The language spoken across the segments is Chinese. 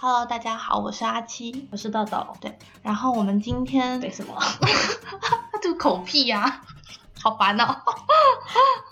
Hello，大家好，我是阿七，我是豆豆。对，然后我们今天对什么？这个口屁呀、好烦哦。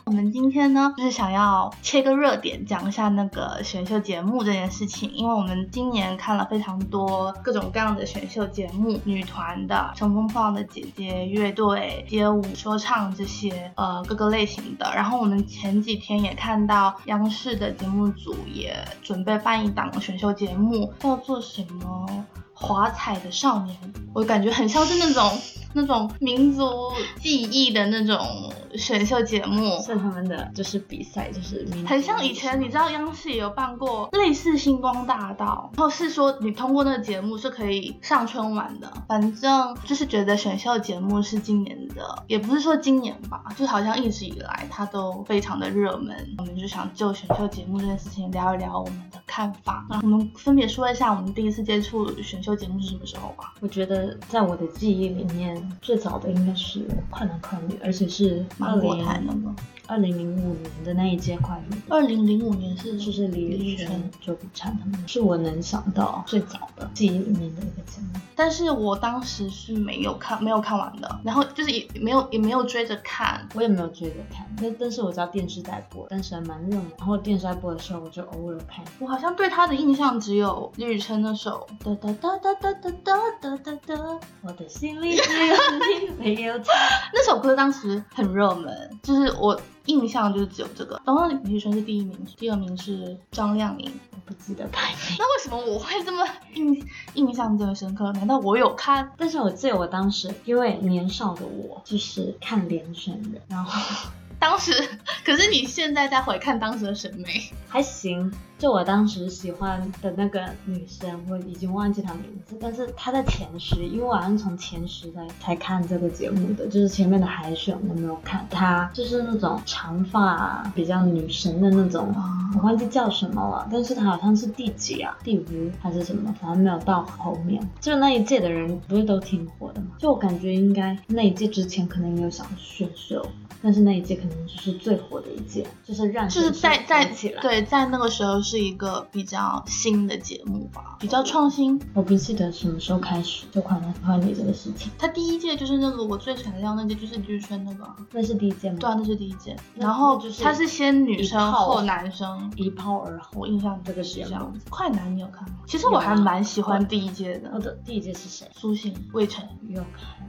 我们今天呢，就是想要切个热点，讲一下那个选秀节目这件事情，因为我们今年看了非常多各种各样的选秀节目，女团的、乘风破浪的姐姐、乐队、街舞、说唱这些，呃，各个类型的。然后我们前几天也看到央视的节目组也准备办一档选秀节目，叫做什么？华彩的少年，我感觉很像是那种那种民族记忆的那种选秀节目，是他们的就是比赛，就是民族很像以前你知道央视也有办过类似星光大道，然后是说你通过那个节目是可以上春晚的。反正就是觉得选秀节目是今年的，也不是说今年吧，就好像一直以来它都非常的热门。我们就想就选秀节目这件事情聊一聊我们的看法。那我们分别说一下我们第一次接触选秀节目是什么时候吧。我觉得在我的记忆里面，最早的应该是《快男快女》，而且是芒果台那个，二零零五年的那一届快乐。二零零五年是就是李宇春、周笔畅他们，是我能想到最早的记忆里面的一个节目。但是我当时是没有看，没有看完的，然后就是也没有也没有追着看，我也没有追着看。但但是我知道电视在播，但是还蛮热门。然后电视在播的时候，我就偶尔看。我好像对他的印象只有李宇春那首哒哒哒哒哒哒哒哒哒哒，我的心里只有你，没有他。那首歌当时很热门，就是我印象就是只有这个。然后李宇春是第一名，第二名是张靓颖。我不记得排名。那为什么我会这么印印象这么深刻？难道我有看？但是我记得我当时因为年少的我就是看连选的，然后当时，可是你现在再回看当时的审美，还行。就我当时喜欢的那个女生，我已经忘记她名字，但是她在前十，因为我好像从前十才才看这个节目的，就是前面的海选我没有看。她就是那种长发比较女神的那种，我忘记叫什么了，但是她好像是第几啊？第五还是什么？反正没有到后面。就那一届的人不是都挺火的吗？就我感觉应该那一届之前可能也有想选秀，但是那一届可能就是最火的一届，就是让就是在在起来。对，在那个时候。是一个比较新的节目吧，比较创新。我不记得什么时候开始就快男快女这个事情。他第一届就是那个我最闪亮那届，就是李宇春那个。那是第一届吗？对啊，那是第一届。然后就是他是先女生后男生，一炮而红。我印象这个是这样子。快男你有看吗？其实我还蛮喜欢第一届的。我的第一届是谁？苏醒、魏晨。有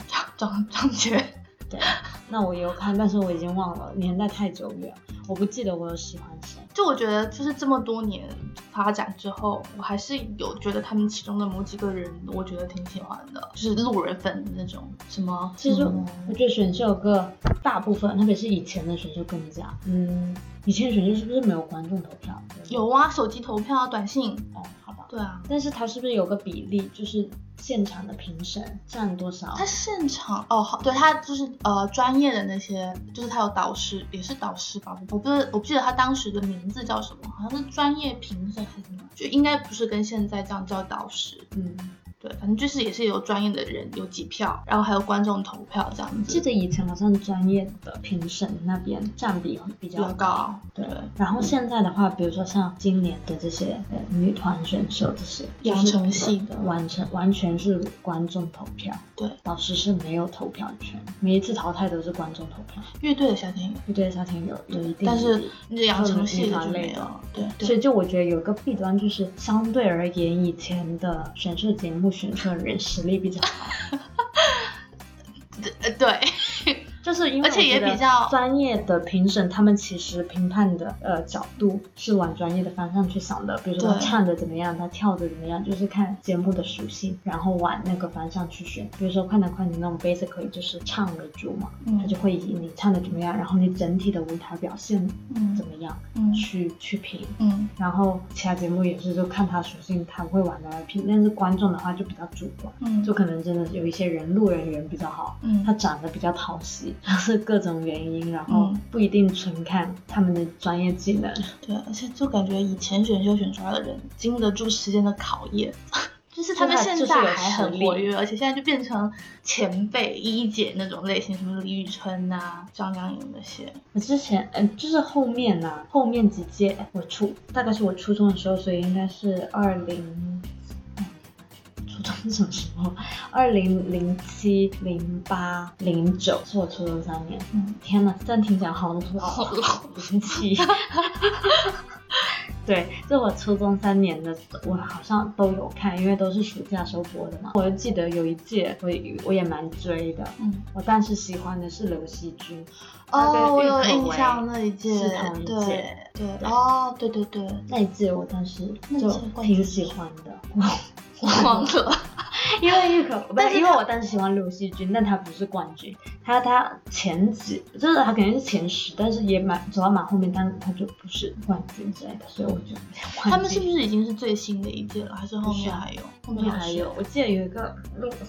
看。张张杰。对，那我有看，但是我已经忘了，年代太久远，我不记得我有喜欢谁。就我觉得，就是这么多年发展之后，我还是有觉得他们其中的某几个人，我觉得挺喜欢的，就是路人粉的那种。什么？其实我觉得选秀个大部分，特别是以前的选秀更加，嗯，以前选秀是不是没有观众投票？有啊，手机投票、短信。对啊，但是他是不是有个比例，就是现场的评审占多少？他现场哦，好，对他就是呃专业的那些，就是他有导师，也是导师吧？我不是，我不记得他当时的名字叫什么，好像是专业评审还是什么，就应该不是跟现在这样叫导师。嗯。对，反正就是也是有专业的人有几票，然后还有观众投票这样子。记得以前好像专业的评审那边占比比较高。对，然后现在的话，比如说像今年的这些女团选手这些，养成系的，完成完全是观众投票。对，老师是没有投票权，每一次淘汰都是观众投票。乐队的夏天有，乐队的夏天有有一定，但是养成系的就没有。对，所以就我觉得有个弊端就是，相对而言，以前的选秀节目。选错人实力比较好，对。就是因为而且也比较专业的评审，他们其实评判的呃角度是往专业的方向去想的。比如说他唱的怎么样，他跳的怎么样，就是看节目的属性，然后往那个方向去选。比如说快男快女那种 basic 就是唱为主嘛，他就会以你唱的怎么样，然后你整体的舞台表现怎么样，去去评。嗯，然后其他节目也是就看他属性，他会往哪来评。但是观众的话就比较主观，嗯，就可能真的有一些人路人缘比较好，嗯，他长得比较讨喜。是各种原因，然后不一定纯看他们的专业技能。对，而且就感觉以前选秀选出来的人经得住时间的考验，就是他们现在还很活跃，而且现在就变成前辈一姐那种类型，什么李宇春啊、张靓颖那些。我之前，嗯，就是后面呐，后面几届我初大概是我初中的时候，所以应该是二零。什么时候？二零零七、零八、零九是我初中三年。嗯，天呐，这样听起来好老，好老。零七。对，就我初中三年的，我好像都有看，因为都是暑假时候播的嘛。我就记得有一届，我我也蛮追的。嗯，我当时喜欢的是刘惜君。哦，我有印象那一届。是同一届。对。哦，对对对，那一届我当时就挺喜欢的。忘了。因为玉可不是，因为我当时喜欢刘惜君，但他不是冠军，他他前几就是他肯定是前十，但是也蛮走到蛮后面，但他就不是冠军之类的，所以我就他们是不是已经是最新的一届了，还是后面还有？后面还有，我记得有一个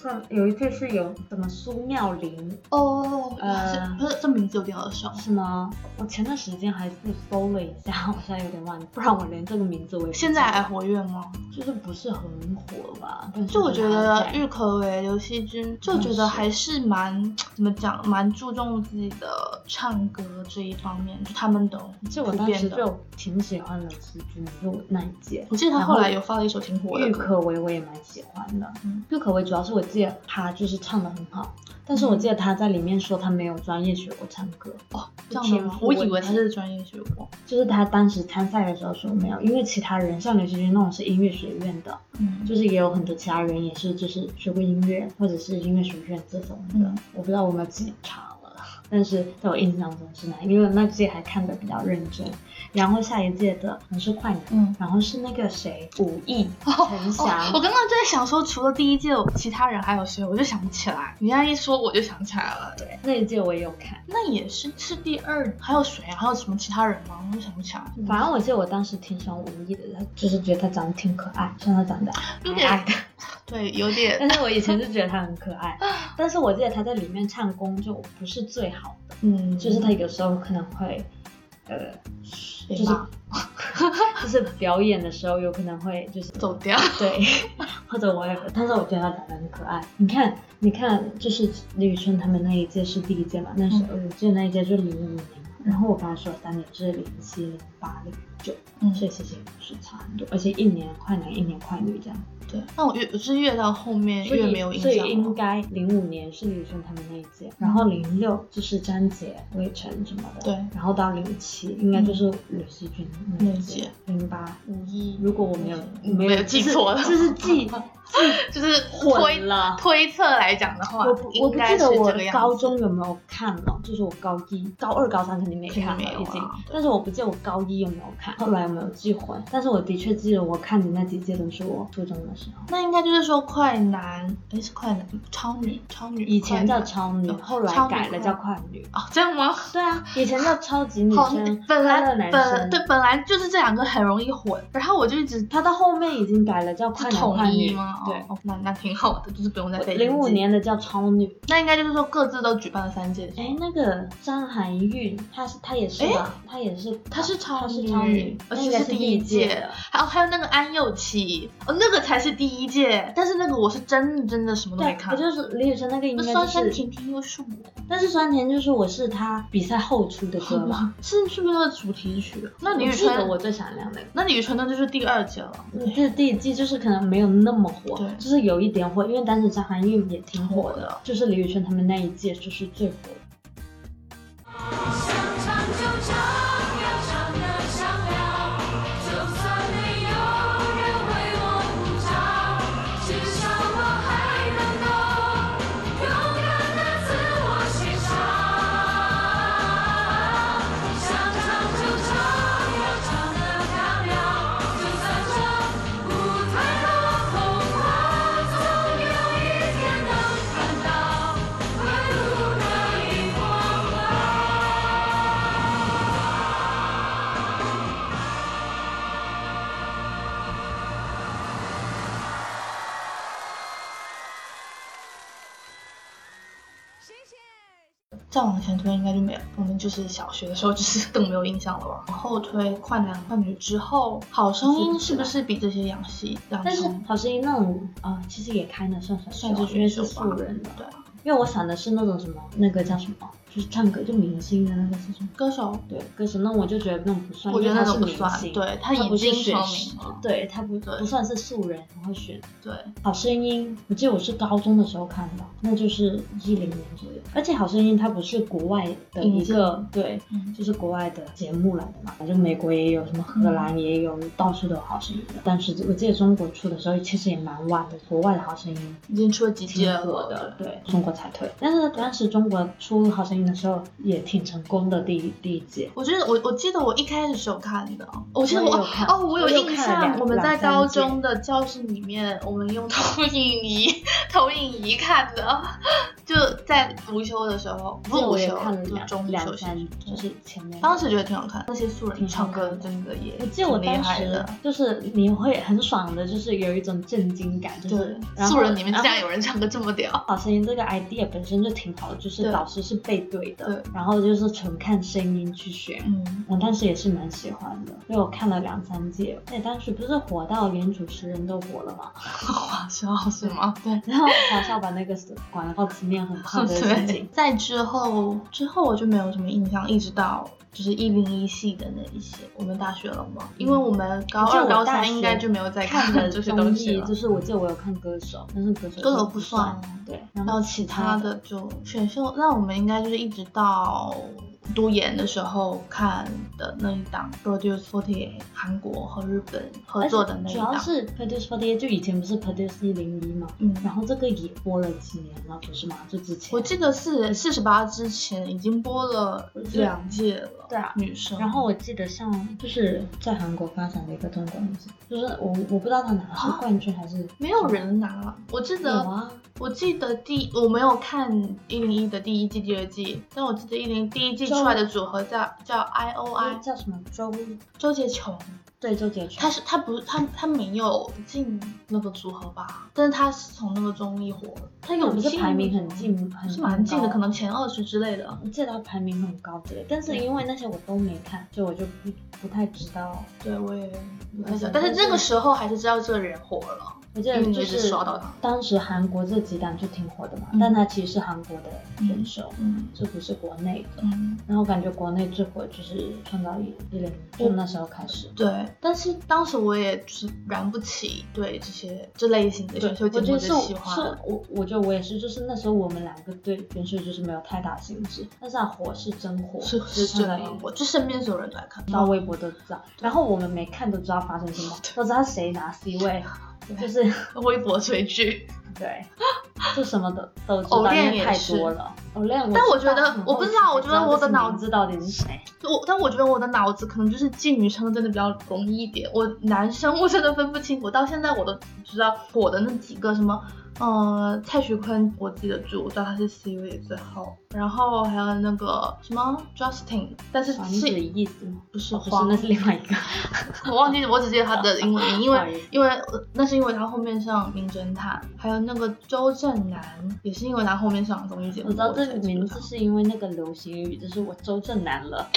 上有一届是有什么苏妙玲哦，呃，不是这名字有点耳熟，是吗？我前段时间还是搜了一下，我现在有点忘记，不然我连这个名字我也现在还活跃吗？就是不是很火吧？就我觉得。郁可唯、刘惜君就觉得还是蛮怎么讲，蛮注重自己的唱歌这一方面，就他们都就我当时就挺喜欢刘惜君，就那一届。我记得他后来有发了一首挺火的。郁可唯我也蛮喜欢的，郁可唯主要是我记得他就是唱的很好，但是我记得他在里面说他没有专业学过唱歌哦，这样吗？我以为他是专业学过，就是他当时参赛的时候说没有，因为其他人像刘惜君那种是音乐学院的，嗯，就是也有很多其他人也是就是。学过音乐或者是音乐学院这种的，我不知道我有没有记差了，但是在我印象中是男，因为那届还看的比较认真。然后下一届的可能是快男，嗯，然后是那个谁，武艺陈翔。我刚刚就在想说，除了第一届，其他人还有谁？我就想不起来。你这样一说，我就想起来了。对，那一届我也有看。那也是是第二，还有谁啊？还有什么其他人吗？我就想不起来。反正我记得我当时挺喜欢武艺的，就是觉得他长得挺可爱，像他长得矮矮的。对，有点。但是我以前就觉得他很可爱，但是我记得他在里面唱功就不是最好的，嗯，就是他有时候可能会，呃。就是，就是表演的时候有可能会就是走掉，对，或者我也，但是我觉得他长得很可爱。你看，你看，就是李宇春他们那一届是第一届嘛，那时候我记得那一届就零五年嘛，然后我刚才说三年是零七、零八、零九，嗯，所以其实也不是差很多，而且一年快男，一年快女这样。对，那我越是越到后面越没有印象。所以应该零五年是李宇春他们那一届，然后零六就是张杰、魏晨什么的。对，然后到零七应该就是吕惜君那一届。零八、五一，如果我没有没有记错了，就是记。就是推了推测来讲的话，我不我不记得我高中有没有看了，就是我高一、高二、高三肯定没看了已经，但是我不记得我高一有没有看，后来有没有记混，但是我的确记得我看的那几届都是我初中的时候。那应该就是说快男，哎是快男，超女，超女，以前叫超女，后来改了叫快女。哦，这样吗？对啊，以前叫 超级女生，本来本对本来就是这两个很容易混，然后我就一直他到后面已经改了叫快男快女吗？对，那那挺好的，就是不用再费零五年的叫超女，那应该就是说各自都举办了三届。哎，那个张含韵，她是她也是吧？她也是，她是超女，而且是第一届。还有还有那个安又琪，哦，那个才是第一届，但是那个我是真真的什么都没看。我就是李宇春那个应该是酸酸甜甜又是我，但是酸甜就是我是她比赛后出的歌嘛，是是不是那个主题曲？那李宇春我最闪亮的，那李宇春那就是第二届了，是第一季，就是可能没有那么火，对，就是有一点火，因为当时张含韵也挺火的，就是李宇春他们那一届就是最火。再往前推应该就没有，我们就是小学的时候就是更没有印象了吧。往后推快男快女之后，好声音是不是比这些洋戏？但是好声音那种啊，其实也开的算算算是因为是素人的。对，因为我想的是那种什么，那个叫什么就是唱歌就明星的那个是什么？歌手，对，歌手，那我就觉得那种不算，我觉得是种不算，明星，对他已经选成名了，对他不对。不算是素人，然后选。对，好声音，我记得我是高中的时候看的，那就是一零年左右。而且好声音它不是国外的一个，对，嗯。就是国外的节目来的嘛，反正美国也有，什么荷兰也有，到处都有好声音的。但是我记得中国出的时候其实也蛮晚的，国外的好声音已经出了几届挺了，火的，对，中国才退。但是当时中国出好声音的时候也挺成功的，第一第一届。我觉得我我记得我一开始是有看的，我记得我有看哦，我有印象，我们在高中的教室里面，我们用投影仪投影仪看的，就在午休的时候，不这我也是午休，看了两就中午两休息三，就是前面。当时觉得挺好看，那些素人唱歌真的也我记得我当时。就是你会很爽的，就是有一种震惊感，就是对，素人里面竟然然后有人唱歌这么屌，好声音这个 idea 本身就挺好的，就是对导师是背对的对，然后就是纯看声音去学。嗯，我当时也是蛮喜欢的，因为我看了两三届，那当时不是火到连主持人都火了吗？华少是吗？对。然后华少把那个广告词念很胖的事情，，在之后之后我就没有什么印象，一直到就是一零一系的那一些，我们大学了嘛，因为我们高二、高三应该就没有再看的东西了。就。是我记得我有看歌手，但是歌手歌手不算对，然后其他的就选秀，那我们应该就是一直到读研的时候看的那一档 Produce Forty 韩国和日本合作的那一档。主要是 Produce Forty 就以前不是 Produce 一零一嘛，嗯，然后这个也播了几年了，不是吗？就之前我记得是四十八之前已经播了两届了。对啊女生。然后我记得像就是在韩国发展的一个中国女生，就是我我不知道她拿的是冠军还是没有人拿，我记有得啊，我记得第我没有看一零一的第一季、第二季，但我记得一零第一季出来的组合叫叫 I O I 叫什么？周？周杰琼，对周杰伦，他是他不是他他没有进那个组合吧？但是他是从那个综艺火的，他有不是进排名很近，很是蛮近的，可能前二十之类的。我记得他排名很高之类，但是因为那些我都没看，所以我就不不太知道。对，我也不太知道嗯，但是那个时候还是知道这个人火了。我记得就是刷到他当时韩国这几档就挺火的嘛，嗯但他其实是韩国的选手，嗯这不是国内的。嗯，然后感觉国内最火就是创造一一零，就那时候开始。对。但是当时我也就是燃不起对这些这类型的选秀节目的我觉得是喜欢。是我我觉得我也是，就是那时候我们两个对选秀就是没有太大兴致，但是啊火是真火，是是真的创造营，我就身边所有人都在看，到微博都知道，然后我们没看都知道发生什么，都知道谁拿 C 位，就是 微博追剧。对，就什么都都知道，偶练因为太多了。偶练，但我觉得我不知道我觉得我的脑这些名字到底是谁。我，但我觉得我的脑子可能就是记女生真的比较容易一点，我男生我真的分不清，我到现在我都知道火的那几个什么，呃，蔡徐坤我记得住，我知道他是 C 位最后，然后还有那个什么 Justin，但是是的意思吗？不是哦不是，那是另外一个。我忘记，我只记得他的英文名，因为 因为呃那是因为他后面上《名侦探》，还有那个周震南也是因为他后面上综艺节目。我知道这个名字是因为那个流行语，就是我周震南了，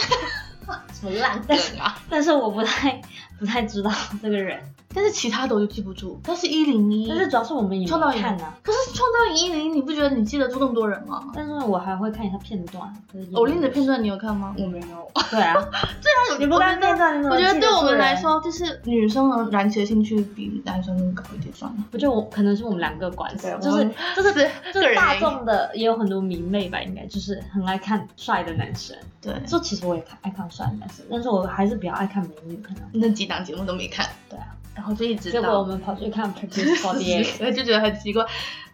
什么烂梗啊！但是我不太不太知道这个人。但是其他的我就记不住。但是一零一，但是主要是我们也创造看呐、可是创造营一零一，你不觉得你记得住那么多人吗？但是我还会看一下片段。就是偶练的片段你有看吗？我没有。对啊，对啊，你不看片段，我觉得对我们来说，就是女生能燃起的兴趣比男生更高一点，算了。我觉得我可能是我们两个关系，就是就是是就是大个人原因众的也有很多迷妹吧，应该就是很爱看帅的男生。对，就其实我也看爱看帅的男生，但是我还是比较爱看美女，可能那几档节目都没看，对啊。然后就一直结果我们跑去看 Produce Forty Eight，就觉得很奇怪。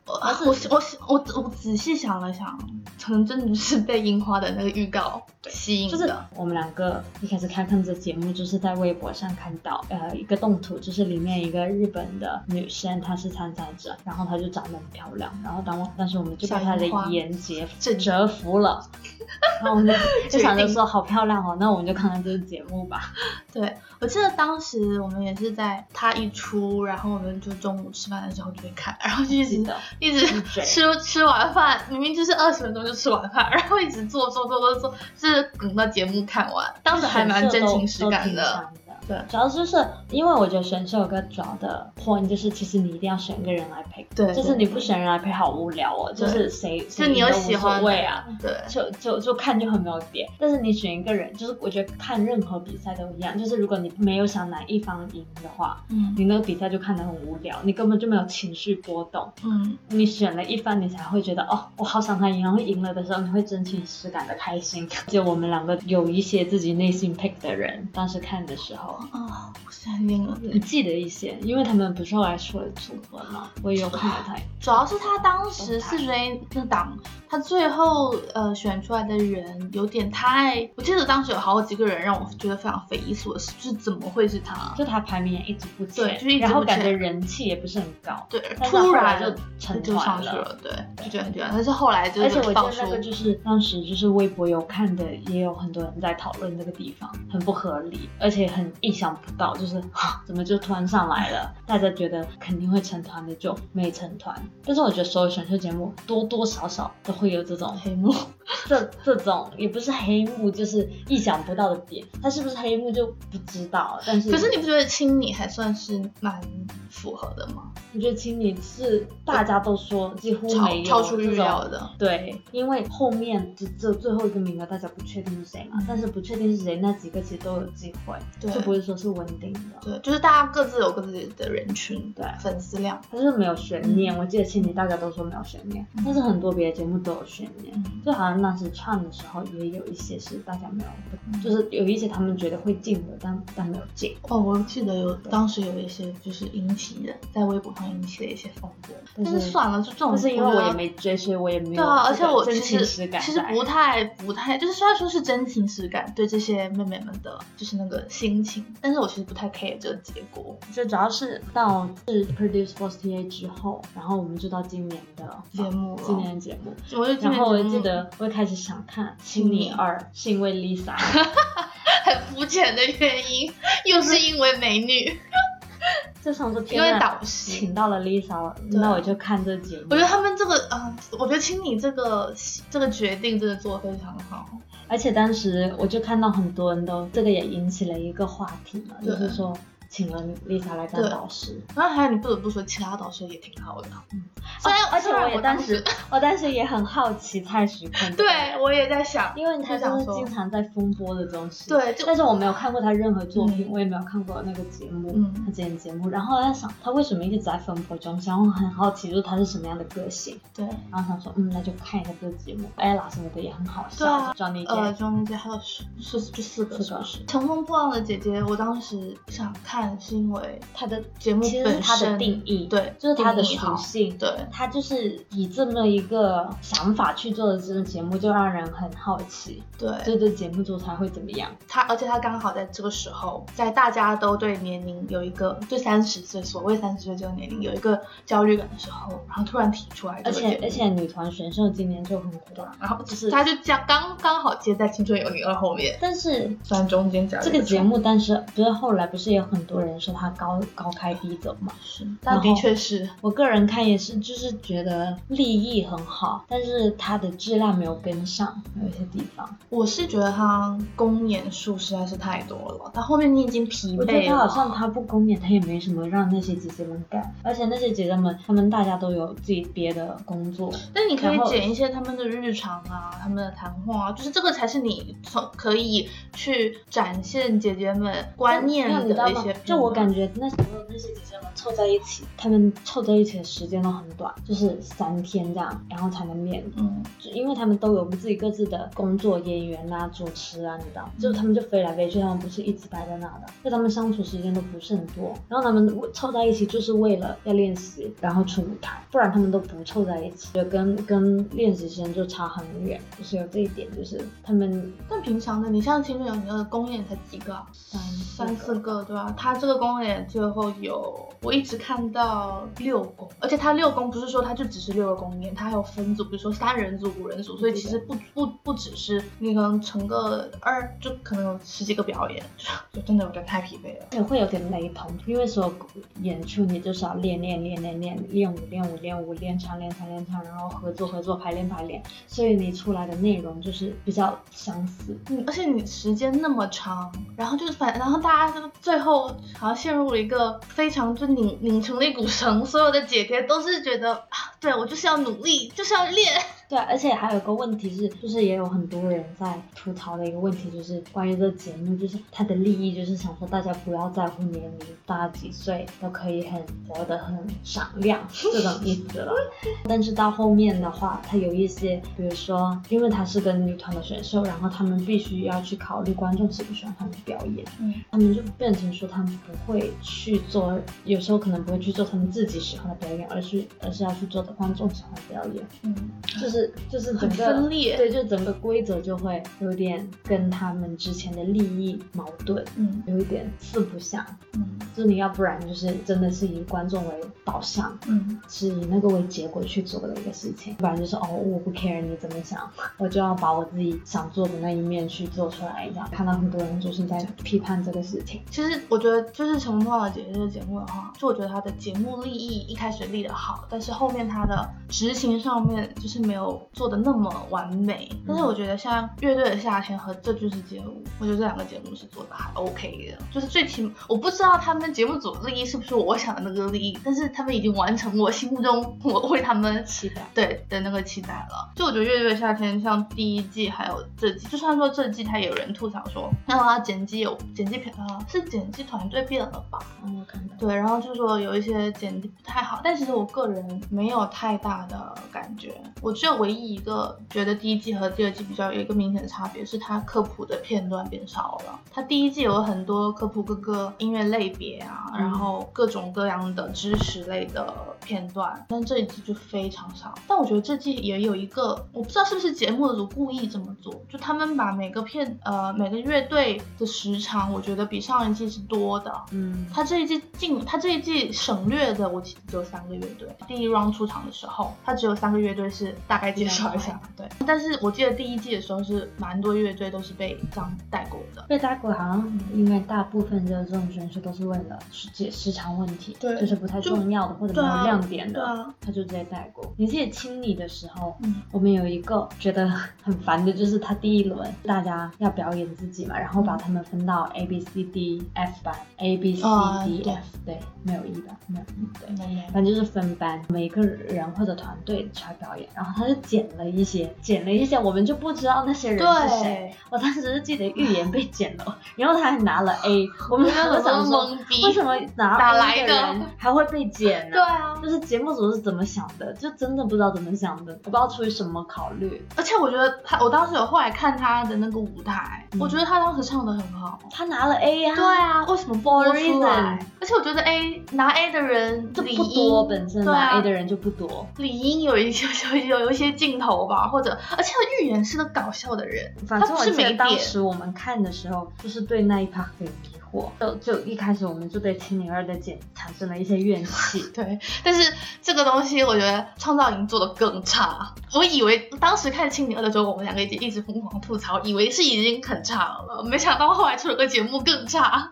我我我我我仔细想了想，可能真的是被樱花的那个预告吸引的。就是我们两个一开始看看这节目，就是在微博上看到呃一个动图，就是里面一个日本的女生，她是参赛者，然后她就长得很漂亮，然后当我但是我们就被她的颜值 折服了，然后我们就就想着说好漂亮哦，那我们就看看这个节目吧。对，我记得当时我们也是在她一出，然后我们就中午吃饭的时候就会看，然后就一直一直吃吃完饭，明明就是二十分钟就吃完饭，然后一直做做做做做，就是等到节目看完，当时还蛮真情实感的。。对主要就是因为我觉得选秀有个主要的 point 就是，其实你一定要选一个人来配，对就是你不选人来配好无聊哦，就是谁就你有喜欢的谁赢都无所谓啊。对，就就就看就很没有点，但是你选一个人，就是我觉得看任何比赛都一样，就是如果你没有想哪一方赢的话，嗯你那个比赛就看得很无聊，你根本就没有情绪波动。嗯，你选了一方，你才会觉得哦，我好想他赢，然后赢了的时候，你会真情实感的开心。就我们两个有一些自己内心 pick 的人，当时看的时候，啊，我现在晕了。你记得一些，因为他们不是后来出了组合嘛，我也有看到他。主要是他当时四十 A 那档，他最后呃选出来的人有点太，我记得当时有好几个人让我觉得非常匪夷所思，就是怎么会是他？就他排名也一直不前，对就是一直然后感觉人气也不是很高，对，突然就成就团了上去了，对，就觉得很绝。但是后来就而且我觉是爆出得那个就是当时就是微博有看的，也有很多人在讨论这个地方很不合理，而且很意想不到，就是哈怎么就突然上来了？大家觉得肯定会成团的就没成团。但是我觉得所有选秀节目多多少少都会有这种黑幕，这这种也不是黑幕，就是意想不到的点。它是不是黑幕就不知道，但是可是你不觉得亲你还算是蛮符合的吗？我觉得青你是大家都说几乎没有超出预料的，对，因为后面只只有最后一个名额，大家不确定是谁嘛，嗯但是不确定是谁，那几个其实都有机会，对就不会说是稳定的。对，就是大家各自有各自的人群，对。粉丝量，它就是没有悬念，嗯。我记得青你大家都说没有悬念，但是很多别的节目都有悬念，嗯。就好像那时唱的时候也有一些是大家没有，嗯。就是有一些他们觉得会进的，但但没有进。哦，我记得有当时有一些就是引起的，在微博上引起的一些风波，但但是是算了，就这种，但是因为我也没追，所以我也没有对啊，而且我其实其实不太不太，就是虽然说是真情实感对这些妹妹们的，就是那个心情，但是我其实不太 care 这个结果。就主要是到是 Produce Force TA 之后，然后我们就到今年的节目了今年的节目。我就然后我记记得我一开始想看《青你二》，是因为 Lisa，很肤浅的原因，又是因为美女，就想说因为，导师请。到了 Lisa，那我就看这节目我觉。得他们这个，嗯、我觉得青你这个这个决定真的做得非常好。而且当时我就看到很多人都这个也引起了一个话题嘛，就是说请了 Lisa 来当导师。然后还有你不得不说，其他导师也挺好的。嗯虽然、哦而且我也当当时，我当时也很好奇蔡徐坤。对我也在想，因为他就是经常在风波的东西。对但是我没有看过他任何作品，嗯我也没有看过那个节目，嗯他之前节目。然后我在想，他为什么一直在风波中？然后很好奇，就是他是什么样的个性。对，然后想说，嗯，那就看一下这个节目。ella 什么的也很好笑对啊，Johnny 呃，Depp。中间还有是是就四个四个是不是？乘风破浪的姐姐，我当时想看是因为他的节目其实是他的定义，对就是他的属性，对他就是以这么一个想法去做的这个节目，就让人很好奇，对，这个节目组才会怎么样。他，而且他刚好在这个时候，在大家都对年龄有一个对三十岁所谓三十岁这个年龄有一个焦虑感的时候，然后突然提出来而且而且女团选秀今年就很火，然后就是他就这样刚刚好接在《青春有你二》后面，但是虽然中间加了一窗这个节目，但是不是后来不是也有很多人说他高高开低走嘛？是，但的确是我个人看也是，就是觉得利益很好，但是它的质量没有跟上，有一些地方。我是觉得他公演数实在是太多了，到后面你已经疲我觉得惫。他好像他不公演，他也没什么让那些姐姐们干，而且那些姐姐们，她们大家都有自己别的工作。但你可以剪一些他们的日常啊，他们的谈话啊，就是这个才是你从可以去展现姐姐们观念的一些？就我感觉那时候那些姐姐们凑在一起，她们凑在一起的时间都很短，就是三天这样，然后才能面。嗯，就因为她们都有自己各自的工作，演员啊、主持啊，你知道，就她们就飞来飞去，她们不是一直待在那的，就她们相处时间都不是很多。然后她们凑在一起就是为了要练习，然后出舞台，不然她们都不凑在一起，就跟跟练习生就差很远。就是有这一点，就是她们但平常的你像《青春有你二》公演才几个啊，三三四个对吧、他它这个公演最后有，我一直看到六公，而且它六公不是说它就只是六个公演，它还有分组，比如说三人组、五人组，所以其实不不不只是你可能成个二，就可能有十几个表演，就真的有点太疲惫了。也会有点雷同，因为所有演出你就是要练练练练练练舞练舞练舞练唱练唱练唱，然后合作合作排练排练，所以你出来的内容就是比较相似。嗯，而且你时间那么长，然后就是反，然后大家就最后好像陷入了一个非常就拧拧成了一股绳，所有的姐姐都是觉得啊，对我就是要努力，就是要练。对，而且还有个问题是，就是也有很多人在吐槽的一个问题，就是关于这个节目，就是它的利益就是想说大家不要在乎年龄，大家几岁都可以很活得很闪亮这种意思了。但是到后面的话，它有一些，比如说，因为他是跟女团的选秀，然后他们必须要去考虑观众喜不喜欢他们的表演，嗯，他们就变成说他们不会去做，有时候可能不会去做他们自己喜欢的表演，而是而是要去做的观众喜欢的表演，嗯，就是就是整很个分裂。对，就整个规则就会有点跟他们之前的利益矛盾，嗯有一点四不像。嗯就是你要不然就是真的是以观众为导向，嗯，是以那个为结果去做的一个事情，不然就是哦我不 care 你怎么想，我就要把我自己想做的那一面去做出来。这样看到很多人就是在批判这个事情。其实我觉得就是《乘风破浪的姐姐》这个节目的话，就我觉得它的节目立意一开始立得好，但是后面它的执行上面就是没有做的那么完美。但是我觉得像《乐队的夏天》和《这就是街舞》，我觉得这两个节目是做的还 OK 的，就是最起码我不知道他们节目组的利益是不是我想的那个利益，但是他们已经完成我心目中我为他们期待。对的那个期待了。就我觉得《乐队的夏天》像第一季还有这季，就算说这季，他也有人吐槽说，那他剪辑有剪辑片啊，是剪辑团队变了吧？嗯，我看到。对，然后就说有一些剪辑不太好，但其实我个人没有太大的感觉。我只有唯一一个觉得第一季和第二季比较有一个明显的差别，是它科普的片段变少了。它第一季有很多科普各个音乐类别啊，嗯然后各种各样的知识类的片段，但这一季就非常少。但我觉得这季也有一个，我不知道是不是节目组故意这么做，就他们把每个片呃每个乐队的时长，我觉得比上一季是多的。嗯，他这一季进，他这一季省略的，我只有三个乐队。第一 round 出场的时候，他只有三个乐队是大概介绍一下，对。但是我记得第一季的时候是蛮多乐队都是被这样带过的。被带过好像因为大部分的这种选手都是为了时时长问题，对就是不太重要的或者没有亮点的，对啊他就直接带过。你记得清理的时候，嗯我们有一个觉得很烦的，就是他第一轮大家要表演自己嘛，然后把他们分到 A B C D F 班，A B C 啊 D 对 F，对，没有 E 班，没有 E，对。反正就是分班，每个人或者团队出来表演，然后他就剪了一些，剪了一些，我们就不知道那些人是谁。我当时是记得预言被剪了，然后他还拿了 A，我们那那时候想说，懵逼，为什么拿哪 A 来的的人还会被剪呢？对啊，就是节目组是怎么想的，就真的不知道怎么想的，我不知道出于什么考虑。而且我觉得他，我当时有后来看他的那个舞台，嗯我觉得他当时唱的很好。他拿了 A 呀、对啊，为什么播得 For 出来？而且我觉得 A 拿 A 的人这不多，本身拿 A 的人就不多。理应 有一些有有有一些镜头吧，或者而且他预言是个搞笑的人，反正是我记得当。时我们看的时候，就是对那一 part 很迷惑，就就一开始我们就对青零二的剪产生了一些怨气。对，但是这个东西我觉得创造营做的更差。我以为当时看《青年二》的时候，我们两个已经一直疯狂吐槽，以为是已经很差了，没想到后来出了个节目更差。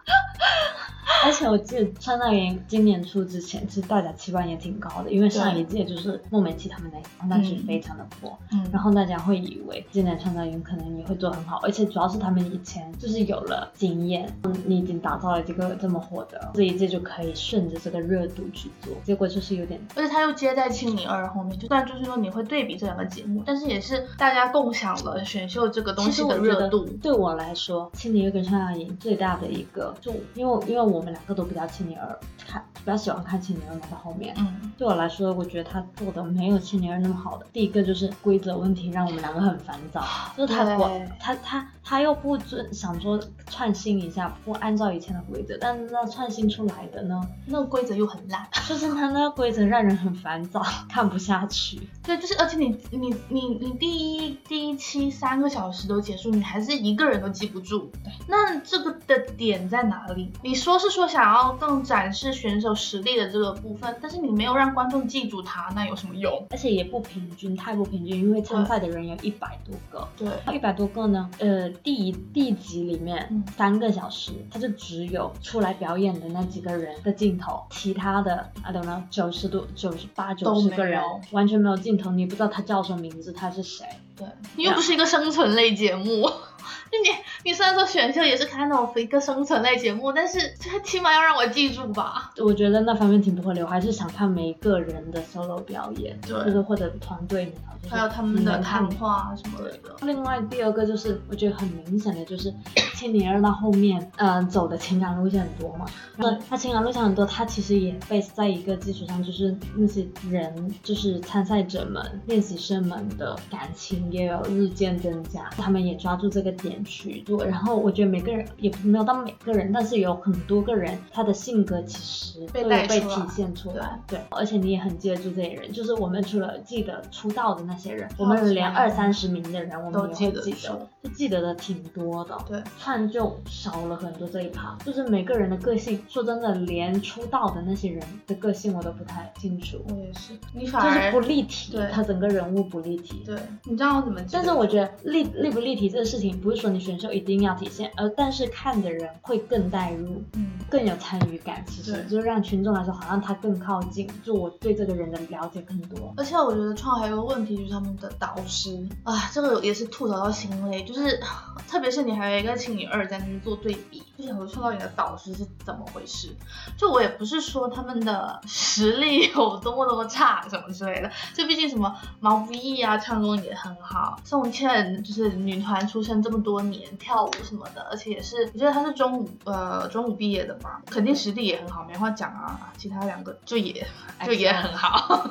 而且我记得川大元今年出之前，其实大家期望也挺高的，因为上一届就是孟美岐他们那一是非常的火，嗯然后大家会以为今年川大元可能也会做很好，而且主要是他们以前就是有了经验，嗯你已经打造了这个这么火的，这一届就可以顺着这个热度去做，结果就是有点而且他又接在《青年二》后面，就算就是说你会对比这两个节目，但是也是大家共享了选秀这个东西的热度。对我来说，青年二跟川大营最大的一个，就因为因为我们两个都比较青年儿看，比较喜欢看青年二拿到后面。嗯，对我来说，我觉得他做的没有青年儿那么好的。第一个就是规则问题，让我们两个很烦躁。就是他管他他他又不遵想说创新一下，不按照以前的规则，但是那创新出来的呢，那个规则又很烂。就是他那个规则让人很烦躁，看不下去。对，就是而且你你你你第一第一期三个小时都结束，你还是一个人都记不住。对，那这个的点在哪里？你说是是说想要更展示选手实力的这个部分，但是你没有让观众记住他，那有什么用？而且也不平均，太不平均，因为参赛的人有一百多个，对，一百多个呢，呃，第一第一集里面嗯三个小时，他就只有出来表演的那几个人的镜头，其他的 I don't know 九十多、九十八、九十个人完全没有镜头，你不知道他叫什么名字，他是谁。对，你又不是一个生存类节目，就你你虽然说选秀也是 kind of 一个生存类节目，但是这起码要让我记住吧。我觉得那方面挺不合理，我还是想看每一个人的 solo 表演，对就是或者团队里头，就是还有他们的谈话什么的。另外第二个就是我觉得很明显的就是 千年二到后面，嗯、走的情感路线很多嘛。然后他情感路线很多，他其实也 base 在一个基础上，就是那些人，就是参赛者们、练习生们的感情也有日渐增加，他们也抓住这个点去做。然后我觉得每个人也没有到每个人，但是有很多个人，他的性格其实被都有被体现出来。对，而且你也很记得住这些人，就是我们除了记得出道的那些人，我们连二三十名的人，我们也都记会记得就记得的挺多的。对，看就少了很多这一趴，就是每个人的个性，说真的，连出道的那些人的个性我都不太清楚，我也是，你反而就是不立体对，他整个人物不立体。对，你知道怎么记得？但是我觉得立立不立体这个事情，不是说你选秀一定要体现，而但是看的人会更带入，嗯，更有参与感。其实就是让群众来说，好像他更靠近，就我对这个人的了解更多。而且我觉得创还有个问题就是他们的导师啊，这个也是吐槽到心累，就是特别是你还有一个青女二在那边做对比，就想说创造营的导师是怎么回事？就我也不是说他们的实力有多么多么差什么之类的，就毕竟什么毛不易啊，唱功也很好，宋茜就是女团出身这么多年，跳舞什么的，而且也是我觉得她是中午呃中五毕业的吧，肯定实力也很好，没话讲啊，其他两个就也就也很好。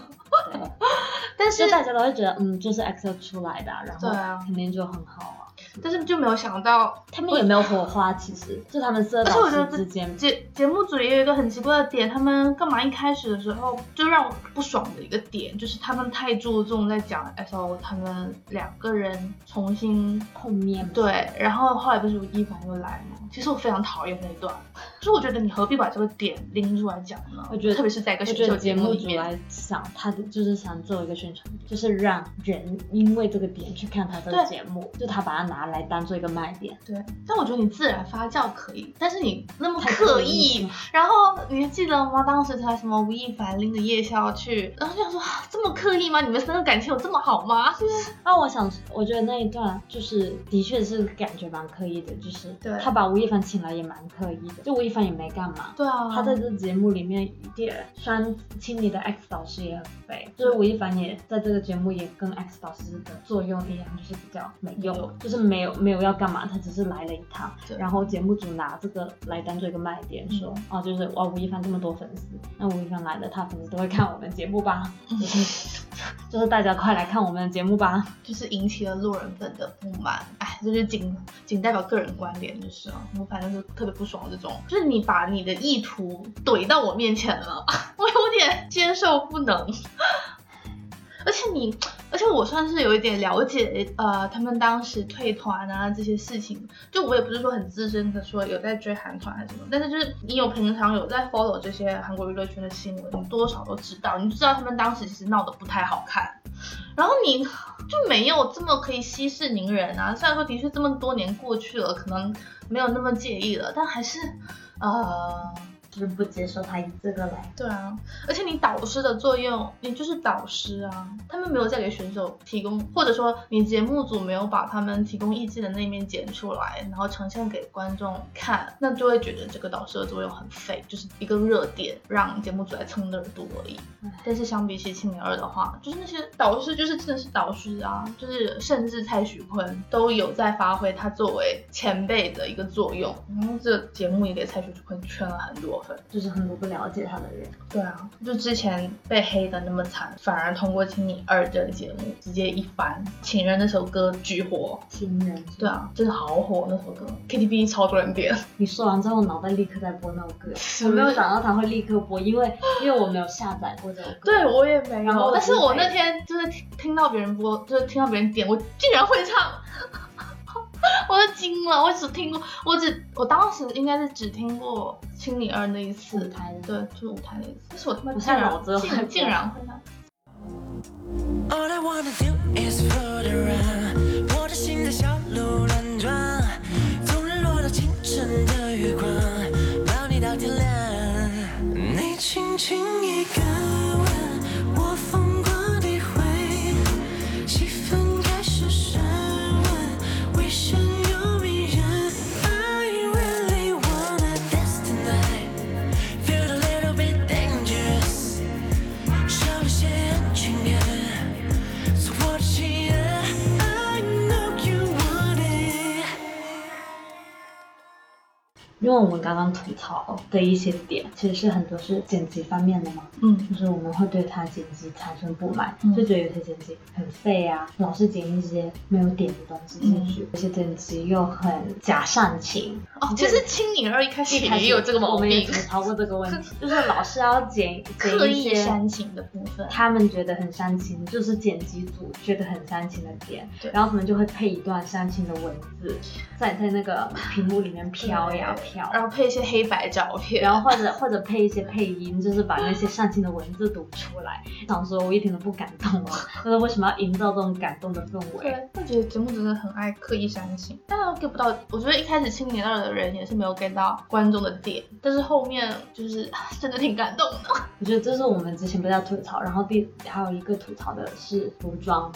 但是大家都会觉得，嗯，就是 EXO 出来的啊，然后对啊肯定就很好啊。但是就没有想到，他们也没有火花，其实就他们四个导而且我觉得师之间，节节目组也有一个很奇怪的点，他们干嘛一开始的时候就让我不爽的一个点，就是他们太注重在讲 S O 他们两个人重新碰面，对，然后后来不是吴亦凡又来吗？其实我非常讨厌那一段，就是我觉得你何必把这个点拎出来讲呢？我觉得特别是在一个选秀节目里面，来想，他的就是想做一个宣传，就是让人因为这个点去看他的节目，就他把它拿来当做一个卖点。对，但我觉得你自然发酵可以，但是你那么刻意然后你还记得吗？当时才什么吴亦凡拎着夜宵去，然后就想说啊这么刻意吗？你们三个感情有这么好吗？就是那我想，我觉得那一段就是的确是感觉蛮刻意的，就是对他把吴亦凡请来也蛮刻意的，就吴亦凡也没干嘛。对啊，他在这节目里面一点酸亲你的 X 导师也很肥，就是吴亦凡也在这个节目也跟 X 导师的作用一样，就是比较没用，嗯就是没有没有要干嘛，他只是来了一趟，然后节目组拿这个来当做一个卖点，说、啊就是哇吴亦凡这么多粉丝，那吴亦凡来了，他粉丝都会看我们节目吧，就是就是大家快来看我们的节目吧，就是引起了路人粉的不满，哎，这就是仅仅代表个人观点，就是啊，我反正是特别不爽这种，就是你把你的意图怼到我面前了，我有点接受不能。而且你，而且我算是有一点了解，呃，他们当时退团啊这些事情，就我也不是说很资深的说有在追韩团还是什么，但是就是你有平常有在 follow 这些韩国娱乐圈的新闻，你多少都知道，你就知道他们当时其实闹得不太好看。然后你就没有这么可以息事宁人啊。虽然说的确这么多年过去了，可能没有那么介意了，但还是，呃，就是不接受他以这个来。对啊，而且你导师的作用，你就是导师啊，他们没有在给选手提供，或者说你节目组没有把他们提供意见的那一面剪出来，然后呈现给观众看，那就会觉得这个导师的作用很废，就是一个热点，让节目组来蹭热度而已。但是相比起青年二的话，就是那些导师就是真的是导师啊，就是甚至蔡徐坤都有在发挥他作为前辈的一个作用，然后这节目也给蔡徐坤圈了很多粉。就是很多不了解他的人，对啊，就之前被黑的那么惨，反而通过《青你二》这个节目直接一翻，《情人》那首歌巨火。情人。对，啊，真的好火那首歌，KTV 超多人点。你说完之后，脑袋立刻在播那首歌，我没有想到他会立刻播，因为因为我没有下载过这首歌。对我也没有，但是我那天就是听听到别人播，就是听到别人点，我竟然会唱。我都惊了，我只听过，我只我当时应该是只听过《青你二》那一次舞台对，就是舞台那一次，但是我他妈我竟然竟竟然会那 All I wanna do is float around，我的心在小鹿乱撞，从日落到清晨的月光，抱你到天亮。你轻轻一个吻，我因为我们刚刚吐槽的一些点，其实是很多是剪辑方面的嘛，嗯。就是我们会对他剪辑产生不满，嗯。就觉得有些剪辑很废啊，老是剪一些没有点的东西进去，有些剪辑又很假煽情。哦，其实《青你二》一开始也有这个毛我们也病吐，槽过这个问题，就是老是要剪剪刻意一些煽情的部分。他们觉得很煽情，就是剪辑组觉得很煽情的点。对，然后可能就会配一段煽情的文字，在在那个屏幕里面飘呀飘，然后配一些黑白照片，然后或者或者配一些配音，就是把那些煽情的文字读出来。想说我一点都不感动啊，就是为什么要营造这种感动的氛围？对，我觉得节目真的很爱刻意煽情，但是 get 不到。我觉得一开始《青年二》的人也是没有 get 到观众的点，但是后面就是真的挺感动的。我觉得这是我们之前不要吐槽，然后第还有一个吐槽的是服装，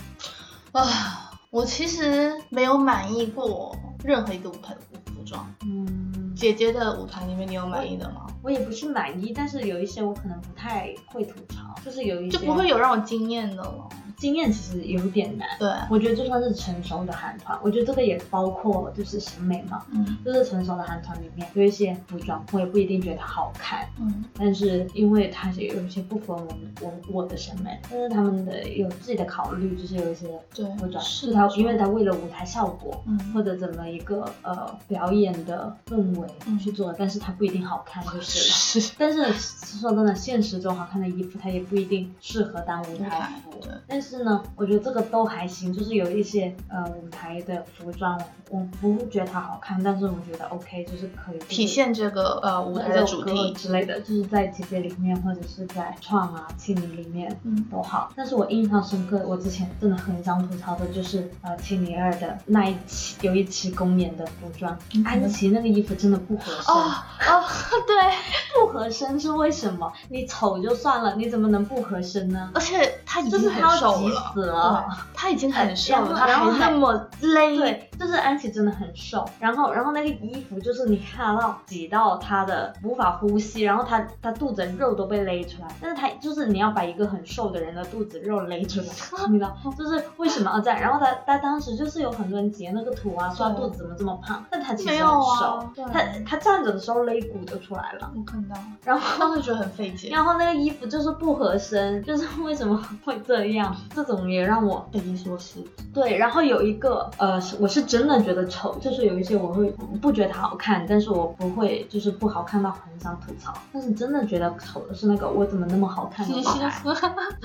啊，我其实没有满意过任何一个舞台的服装。嗯，姐姐的舞台里面，你有满意的吗？我也不是满意，但是有一些我可能不太会吐槽，就是有一些就不会有让我惊艳的了。经验，其实有点难。对，我觉得就算是成熟的韩团，我觉得这个也包括就是审美嘛，嗯就是成熟的韩团里面有一些服装，我也不一定觉得好看，嗯但是因为它是有一些不符合我们我我的审美，但是他们的有自己的考虑，就是有一些对服装是是他因为他为了舞台效果。嗯或者怎么一个呃表演的氛围嗯去做，但是它不一定好看就是了。是但是说真的，现实中好看的衣服，它也不一定适合当舞台服对。但是呢，我觉得这个都还行，就是有一些呃舞台的服装，我不觉得它好看，但是我觉得 OK，就是可以体现这个呃舞台的主题。之类的，就是在姐姐里面或者是在创啊、庆里里面嗯都好。但是我印象深刻，我之前真的很想吐槽的就是呃庆里二的那一期有一期公演的服装，嗯安琪那个衣服真的不合身。哦哦，对，不合身是为什么？你丑就算了，你怎么能不合身呢？而且他已就是经很他要挤瘦了，死了。对，他已经很瘦了，他然后还还那么勒，对，就是安琪真的很瘦，然后然后那个衣服就是你看到挤到他的无法呼吸，然后他他肚子肉都被勒出来，但是他就是你要把一个很瘦的人的肚子肉勒出来，你知道，就是为什么要这样？然后他他当时就是有很多人截那个图啊，说她肚子怎么这么胖，但他其实很瘦，有啊，对。她她站着的时候勒骨就出来了，我看到，然后当时觉得很费解，然后那个衣服就是不合身，就是为什么会这样？这种也让我匪夷所思。对。然后有一个呃，是我是真的觉得丑，就是有一些我会不觉得它好看，但是我不会就是不好看到很想吐槽。但是真的觉得丑的是那个我怎么那么好看的就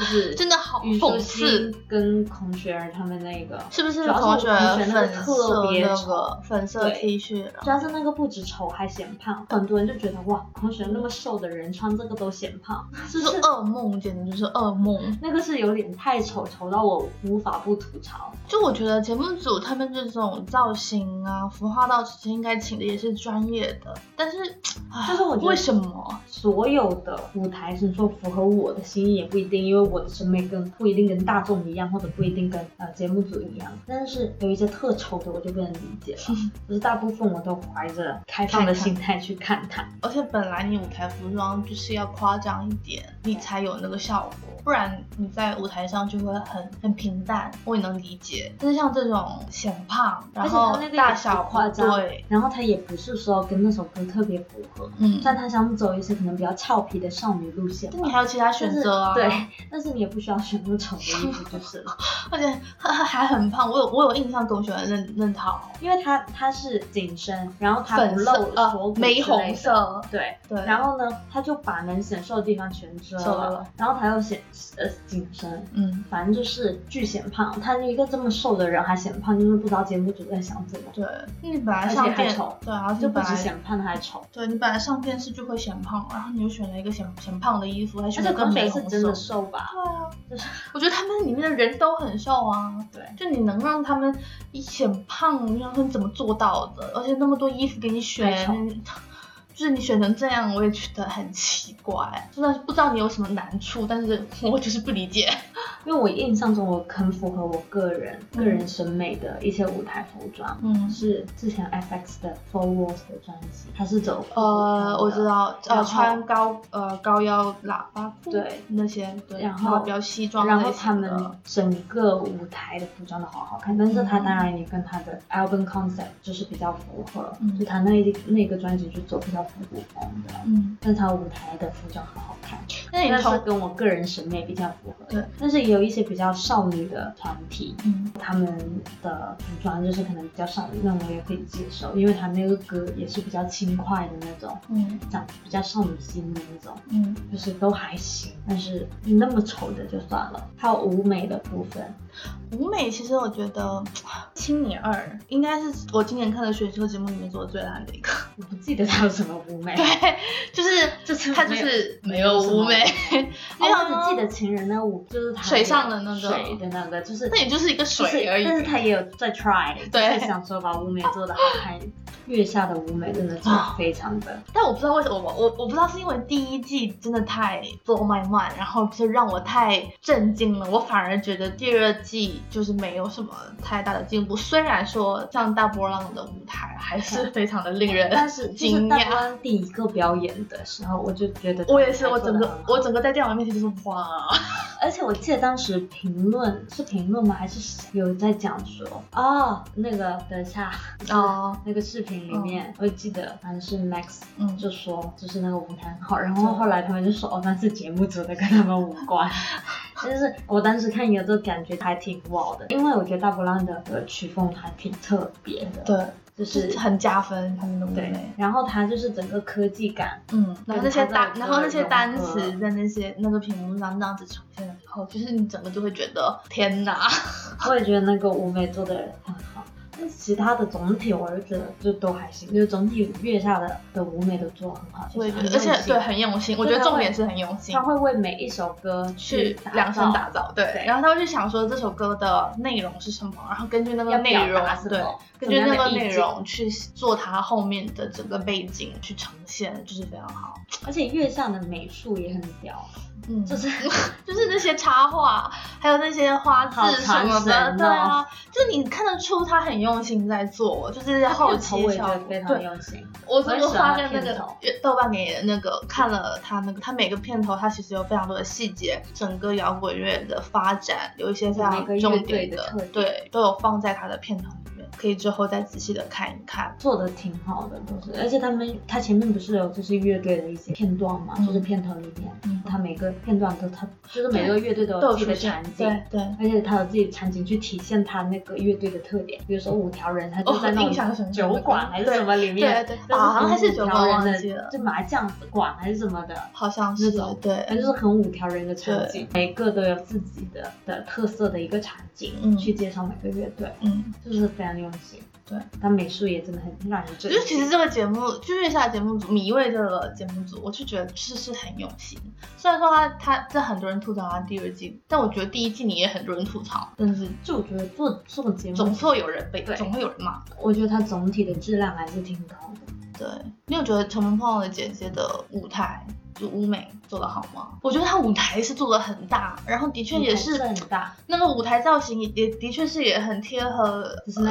是真的好讽刺，跟孔雪儿他们那个，是不是主要是同学同学那个粉特色那别丑个粉色对 T 恤？主要是那个不止丑还显胖，很多人就觉得哇，孔雪儿那么瘦的人穿这个都显胖，这 是噩梦，简直就是噩梦。那个是有点太丑，丑丑到我无法不吐槽。就我觉得节目组他们这种造型啊、服化道，其实应该请的也是专业的，但是，唉就是我觉得为什么？所有的舞台是说符合我的心意也不一定，因为我的审美跟不一定跟大众一样，或者不一定跟呃节目组一样。但是有一些特丑的我就不能理解了，就是大部分我都怀着开放的心态去看它。而且本来你舞台服装就是要夸张一点，你才有那个效果，不然你在舞台上就会很很平淡，我也能理解。但是像这种显胖，然后大小夸张对，，然后他也不是说跟那首歌特别符合，嗯，但他想走一些可能比较俏皮的少女路线吧。但你还有其他选择啊，对，但是你也不需要选那么丑的衣服就是了。而且还 还很胖，我有我有印象跟我喜欢的那那套。因为它它是紧身，然后粉呃锁骨玫红色，对。对，然后呢，他就把能显瘦的地方全遮了，遮了。然后他又显呃紧身，嗯，反正就是巨显胖。他一个这么瘦的人还显胖，就是不知道节目组在想什么，对，你本来上电还丑，对啊，就不你本来止显胖，他还丑。对你本来上电视就会显胖，然后你又选了一个显显胖的衣服，还选了更昆北是真美红色。的瘦吧？对啊，就是 我觉得他们里面的人都很瘦啊。对，就你能让他们一显胖，你想说你怎么做到的？而且那么多衣服给你选就是你选成这样，我也觉得很奇怪。真的不知道你有什么难处，但是 我就是不理解。因为我印象中我很符合我个人、嗯个人审美的一些舞台服装，嗯，是之前 FX 的 Four Walls 的专辑，它是走呃，我知。道，呃，穿高呃高腰喇叭裤，对那些，对，然后比较西装然后他们整个舞台的服装都好好看，但是它当然也跟它的 album concept 就是比较符合，嗯就它那一那个专辑就走比较复古风的，嗯，但是它舞台的服装好好看，那也是跟我个人审美比较符合。对，但是也有一些比较少女的团体，嗯他们的服装就是可能比较少女，那我也可以接受，因为他那个歌也是比较轻快的那种，嗯长比较少女心的那种，嗯，就是都还行。但是那么丑的就算了。还有舞美的部分，舞美其实我觉得《青你二》应该是我今年看的选秀节目里面做的最烂的一个。我不记得他有什么舞美。对，就是就是他就是没没有舞美，哦，我只记得情人那舞就是他水上的那个水的那个，就是那也就是一个水而已。但是他也有在 try，对就是想说把舞美做的好看。月下的舞美真的是非常的，但我不知道为什么，我我我不知道是因为第一季真的太 blow my mind，然后就让我太震惊了，我反而觉得第二季就是没有什么太大的进步。虽然说像大波浪的舞台还是非常的令人但是惊讶。大关第一个表演的时候，我就觉得我也是，我整个我整个在电脑面前就是哇，而且我记得当时评论是评论吗？还是谁有在讲说哦，那个等一下 哦，那个视频里面，我记得好像是 Max 嗯，就说就是那个舞台很好，然后后来他们就说哦，那是节目组的，跟他们无关。但是我当时看有这感觉还挺 wow 的，因为我觉得大波浪的的曲风还挺特别的，，对，就就是是很加分他们的舞对美。，然后它就是整个科技感，嗯，然后那些单，然后那些单词在那些那个屏幕上那样子呈现的时候，就是你整个就会觉得天哪，我也觉得那个舞美做的很好。但其他的总体我就觉得就都还行，就是总体月下的的舞美都做得很好，我也觉得，就是而且对很用心，我觉得重点是很用心。他。会为每一首歌去量身打造，对，对。然后他会去想说这首歌的内容是什么，然后根据那个内容对，根据那个内容去做它后面的整个背景去呈现，就是非常好。而且月下的美术也很屌，嗯，就是 就是那些插画，还有那些花好字什么传的，神对啊哦，就你看得出他很用心在做，就是后期效果得非常。用心。我我我很喜欢发现那个豆瓣给那个看了他那个，他每个片头他其实有非常多的细节，整个摇滚乐的发展有一些非常重点的的，对，都有放在他的片头可以之后再仔细的看一看。做的挺好的，都是，而且他们他前面不是有就是乐队的一些片段嘛，嗯就是片头里面，嗯他每个片段都他就是每个乐队都都有有自己的场景，对对。而且他有自己的场景去体现他那个乐队的特点，比如说五条人，他就哦在那种酒馆还是什么里面，对对就是好像还是酒馆条人记了就麻将馆还是什么的，好像是那种对，它就是很五条人的场景，每个都有自己的的特色的一个场景，嗯去介绍每个乐队，嗯，就是非常用心。对，但美术也真的很让人震惊。就是其实这个节目，就月下节目组米味这个节目组，我就觉得是是很用心。虽然说他他这很多人吐槽他第二季，但我觉得第一季你也很多人吐槽，但是就我觉得做做节目，总会有人被，总会有人骂。我觉得它总体的质量还是挺高的。对，你有觉得《乘风破浪的姐姐》的舞台就舞美做的好吗？我觉得他舞台是做的很大，然后的确也是很大，那个舞台造型也也的确是也很贴合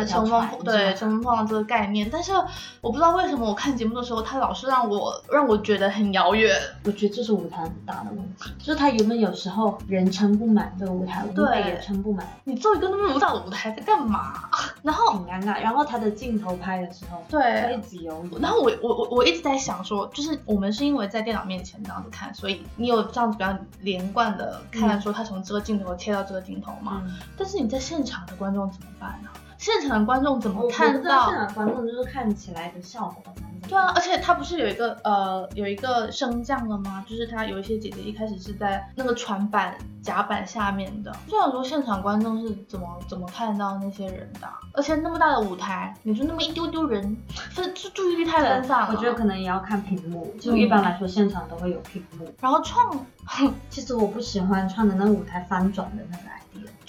乘风船对乘风破浪这个概念，但是我不知道为什么我看节目的时候，他老是让我让我觉得很遥远。我觉得这是舞台很大的问题，就是他原本有时候人撑不满这个舞台，舞对美也撑不满，你做一个那么大的舞台在干嘛？然后很尴尬。然后他的镜头拍的时候，会对一。直犹豫。然后我我我我一直在想说，就是我们是因为在电脑面前这样子看，所以你有这样子比较连贯的看说他从这个镜头切到这个镜头嘛？嗯，但是你在现场的观众怎么办呢？现场的观众怎么看到现？场观众就是看起来的效果对啊，而且他不是有一个呃有一个升降的吗？就是他有一些姐姐一开始是在那个船板甲板下面的，就想说现场观众是怎么怎么看到那些人的啊？而且那么大的舞台，你就那么一丢丢人，分注注意力太分散了。我觉得可能也要看屏幕，就一般来说现场都会有屏幕。然后创其实我不喜欢创的那个舞台翻转的那个。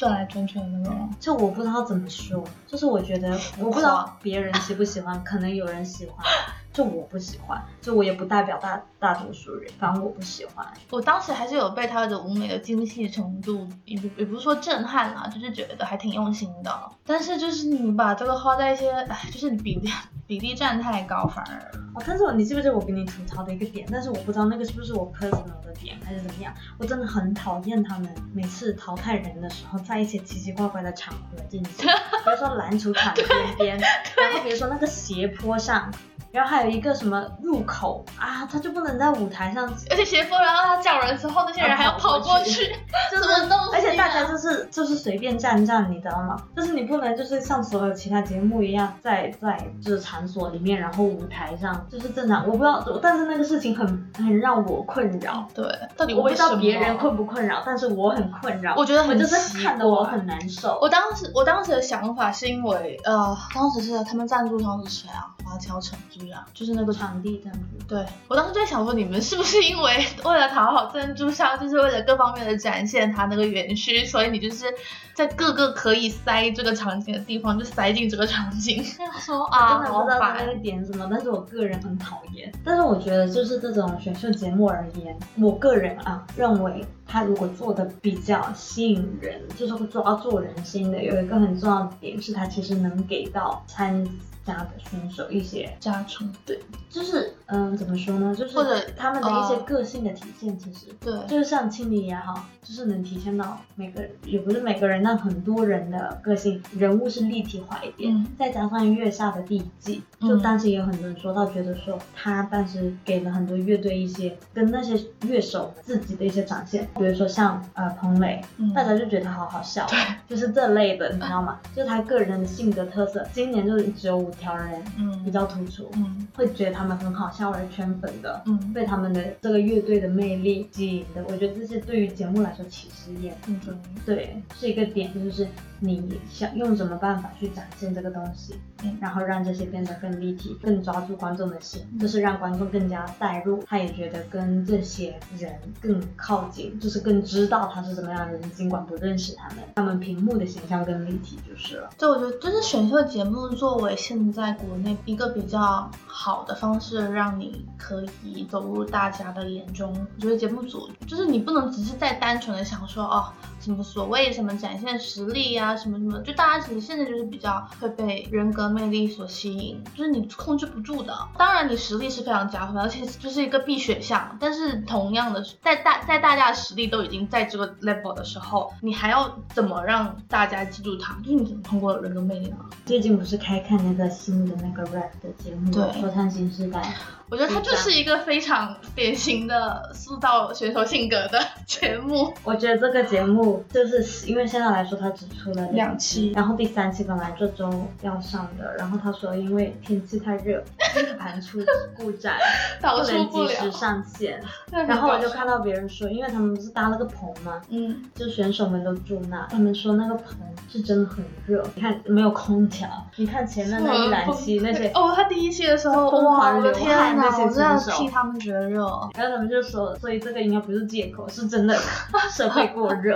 转来转去的那种，就我不知道怎么说，就是我觉得我不知道别人喜不喜欢，可能有人喜欢，就我不喜欢，就我也不代表大大多数人，反正我不喜欢。我当时还是有被他的舞美的精细程度，也不也不是说震撼啦，就是觉得还挺用心的。但是就是你把这个花在一些，哎，就是你比例比例占太高，反而哦，但是我你记不记得我给你吐槽的一个点？但是我不知道那个是不是我 personal 的点还是怎么样。我真的很讨厌他们每次淘汰人的时候，在一些奇奇怪怪的场合进行，比如说篮球场 边边，然后比如说那个斜坡上。然后还有一个什么入口啊，他就不能在舞台上，而且斜坡，然后他叫人之后，那些人还要跑过去，就是 什么东西啊而且大家就是就是随便站站，你知道吗？就是你不能就是像所有其他节目一样，在在就是场所里面，然后舞台上就是正常。我不知道，但是那个事情很很让我困扰。对，到底我不知？道别人困不困扰，但是我很困扰。我觉得很我就是奇看得我很难受。我当时我当时的想法是因为，呃，当时是他们赞助商是谁啊？华侨城是就是那个场地这样子。对我当时就在想说，你们是不是因为为了讨好赞助商，就是为了各方面的展现他那个园区，所以你就是在各个可以塞这个场景的地方就塞进这个场景？说我啊，真的好不知道他那。个点什么，但是我个人很讨厌。但是我觉得就是这种选秀节目而言，我个人啊认为他如果做的比较吸引人，就是会抓住人心的，有一个很重要的点是他其实能给到参加的选手一些，加成对就是嗯怎么说呢，就是或者他们的一些呃个性的体现，其实。对就是像青理也好，就是能体现到每个人，也不是每个人，但很多人的个性，人物是立体化一点。嗯再加上月下的第一季，就嗯当时也有很多人说到，觉得说他当时给了很多乐队一些跟那些乐手自己的一些展现，比如说像呃彭磊，嗯大家就觉得他好好笑，就是这类的，你知道吗？就是他个人的性格特色，今年就是只有五条人嗯。比嗯较突出，嗯。会觉得他们很好笑而圈粉的。嗯。被他们的这个乐队的魅力吸引的，我觉得这些对于节目来说其实也很重要。对，是一个点，就是你想用什么办法去展现这个东西，然后让这些变得更立体，更抓住观众的心，就是让观众更加带入，他也觉得跟这些人更靠近，就是更知道他是什么样的人，尽管不认识他们，他们屏幕的形象更立体就是了。对，我觉得就是选秀节目作为现在国内一个比较好的方式，让你可以走入大家的眼中。我觉得节目组就是你不能只是在单纯的想说哦，什么所谓什么展现实力呀、什么什么，就大家其实现在就是比较会被人格魅力所吸引，就是你控制不住的。当然，你实力是非常加分，而且这是一个必选项。但是同样的，在大在大家的实力都已经在这个 level 的时候，你还要怎么让大家记住他？就是你怎么通过人格魅力呢？最近不是开看那个新的那个 rap 的节目，对说唱新时代。我觉得它就是一个非常典型的塑造选手性格的 节目。我觉得这个节目就是因为现在来说，它只出了两期然后第三期本来这周要上的，然后他说因为天气太热，硬 盘出故障，导不能及时上线。然然后我就看到别人说，因为他们不是搭了个棚嘛，嗯，就选手们都住那，他们说那个棚是真的很热，你看没有空调，你看前面那一两期那些。哦，他第一期的时候，疯哇，狂流我的天哪，汗那些我真的替他们觉得热。然后他们就说，所以这个应该不是借口，是真的 设备过热。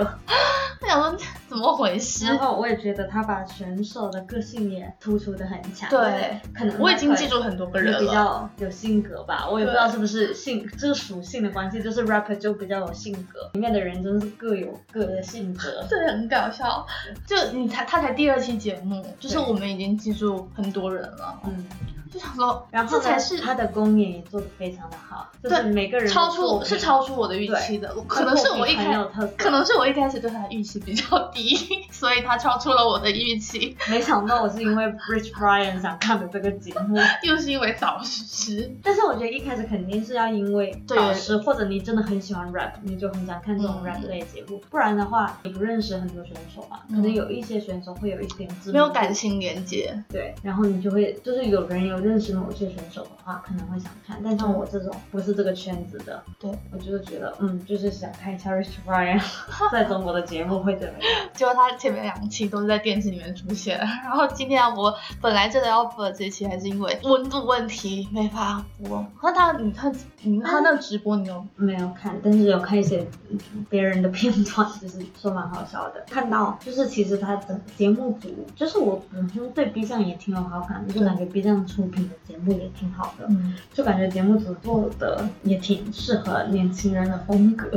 我想说怎么回事？然后我也觉得他把选手的个性也突出的很强。对，可能我已经记住很多个人比了。较有性格吧，我也不知道是不是性这个属性的关系，就是 rapper 就比较有性格，里面的人真是各有各的性格。对，很搞笑。就你才他才第二期节目，就是我们已经记住很多人了。嗯，就想说，然后这才是他的公演也做得非常的好，就是每个人超出是超出我的预期的，可能是我一开可能是我一开始对他的预期比较低，所以他超出了我的预期，没想到我是因为 Rich Brian 想看的这个节目，又是因为导师。但是我觉得一开始肯定是要因为导师或者你真的很喜欢 rap，你就很想看这种嗯 rap 类节目，不然的话你不认识很多选手嘛，可能有一些选手会有一点没有感情连接，对，然后你就会就是有人有认识某些选手的话，可能会想看，但像我这种不是这个圈子的，对我就是觉得嗯，就是想看一下 Rich Brian 在中国的节目会怎么样。结果他前面两期都是在电视里面出现，然后今天我本来真的要播这期，还是因为温度问题没法播。那他你看你他那个直播你有没有看，但是有看一些嗯别人的片段，就是说蛮好笑的。看到就是其实他的节目组，就是我本身对 B 站也挺有好感的，就感觉 B 站出品的节目也挺好的，嗯。就感觉节目组做的也挺适合年轻人的风格，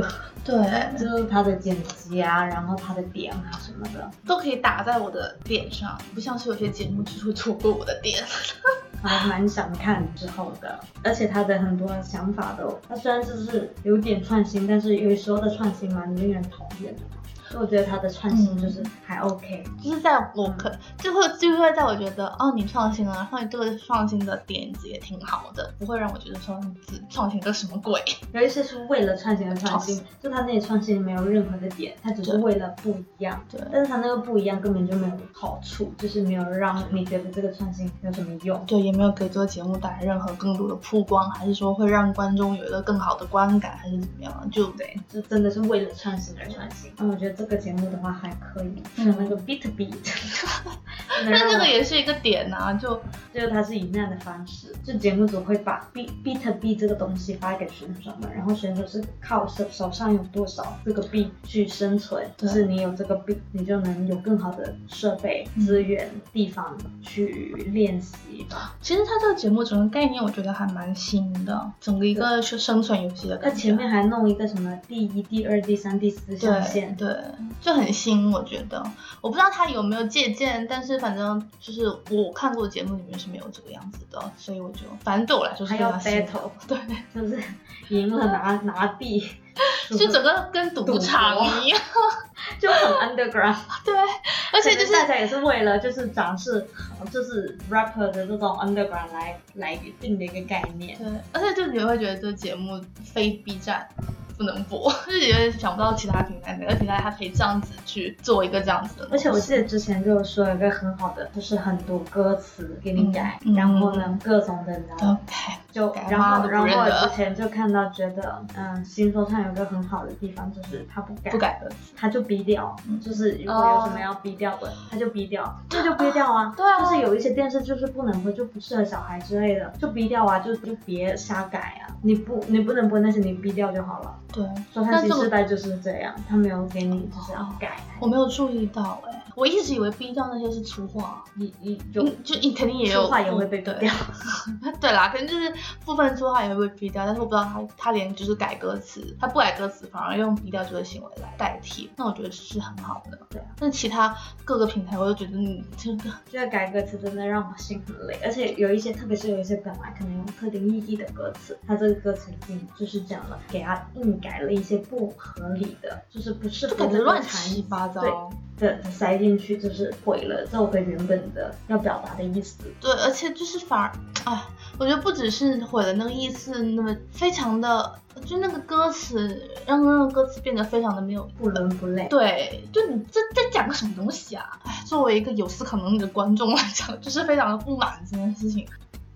对。就是他的剪辑啊，然后他的点啊什么的，都可以打在我的点上，不像是有些节目只会错过我的点。还蛮想看之后的，而且他的很多想法都，他虽然就是有点创新，但是有时候的创新蛮令人讨厌的。所以我觉得他的创新就是还 OK，、就是在我可就会就会在我觉得哦你创新了，然后你这个创新的点子也挺好的，不会让我觉得说你只创新个什么鬼。有一些是为了创新而创新，就他那里创新没有任何的点，他只是为了不一样。对但是他那个不一样根本就没有好处，就是没有让你觉得这个创新有什么用。对，也没有给这个节目带来任何更多的曝光，还是说会让观众有一个更好的观感，还是怎么样？就对，就真的是为了创新而创新。那我觉得这个节目的话还可以，嗯像那个 Beat Beat，但这个也是一个点呐、就就是它是以那样的方式，就节目组会把 beat beat beat 这个东西发给选手们，然后选手是靠手手上有多少这个币去生存，就是你有这个币，你就能有更好的设备、嗯资源、地方去练习吧。其实它这个节目整个概念，我觉得还蛮新的，整个一个是生存游戏的它感觉。前面还弄一个什么第一、第二、第三、第四象对限，对，就很新，我觉得。我不知道他有没有借鉴，但是反正就是我看过的节目里面是没有这个样子的，所以我就反正对我来说是要非常新。battle，对，就是赢了拿拿币，就整个跟赌场一样。就很 underground。对，而且就是大家也是为了就是展示，就是 rapper 的这种 underground 来来定的一个概念。对，而且就你会觉得这个节目非 B 站不能播，就是有点想不到其他平台哪个平台它可以这样子去做一个这样子的。而且我记得之前就有说有一个很好的，就是很多歌词给你改，嗯然后呢各种的呢 OK，就改然后然后我之前就看到觉得，嗯，新说唱有个很好的地方就是他不改，不改歌词。他就逼掉，嗯就是如果有什么要逼掉的，他就逼掉，这就逼掉啊。对啊就是有一些电视就是不能播，就不适合小孩之类的，就逼掉啊，就就别瞎改啊。你不你不能播那些，你逼掉就好了。对，说唱新时代就是这样，他没有给你就是要改，我没有注意到哎、我一直以为 B 站那些是粗话，你你就嗯就你肯定也有粗话也会被逼对掉。对啦，可能就是部分粗话也会被逼掉，但是我不知道他他连就是改歌词，他不改歌词，反而用逼掉这个行为来代替，那我觉得是很好的。对啊，但其他各个平台，我都觉得你 这个这个改歌词真的让我心很累，而且有一些，特别是有一些本来可能有特定意义的歌词，他这个歌词已经就是这样了，给他硬改了一些不合理的，就是不适就感觉乱场七八糟。对的塞进去，就是毁了这首歌原本的要表达的意思。对，而且就是反而，哎，我觉得不只是毁了那个意思，那么非常的，就那个歌词让那个歌词变得非常的没有不伦不类。对，就你这在讲个什么东西啊？哎，作为一个有思考能力的观众来讲，就是非常的不满这件事情。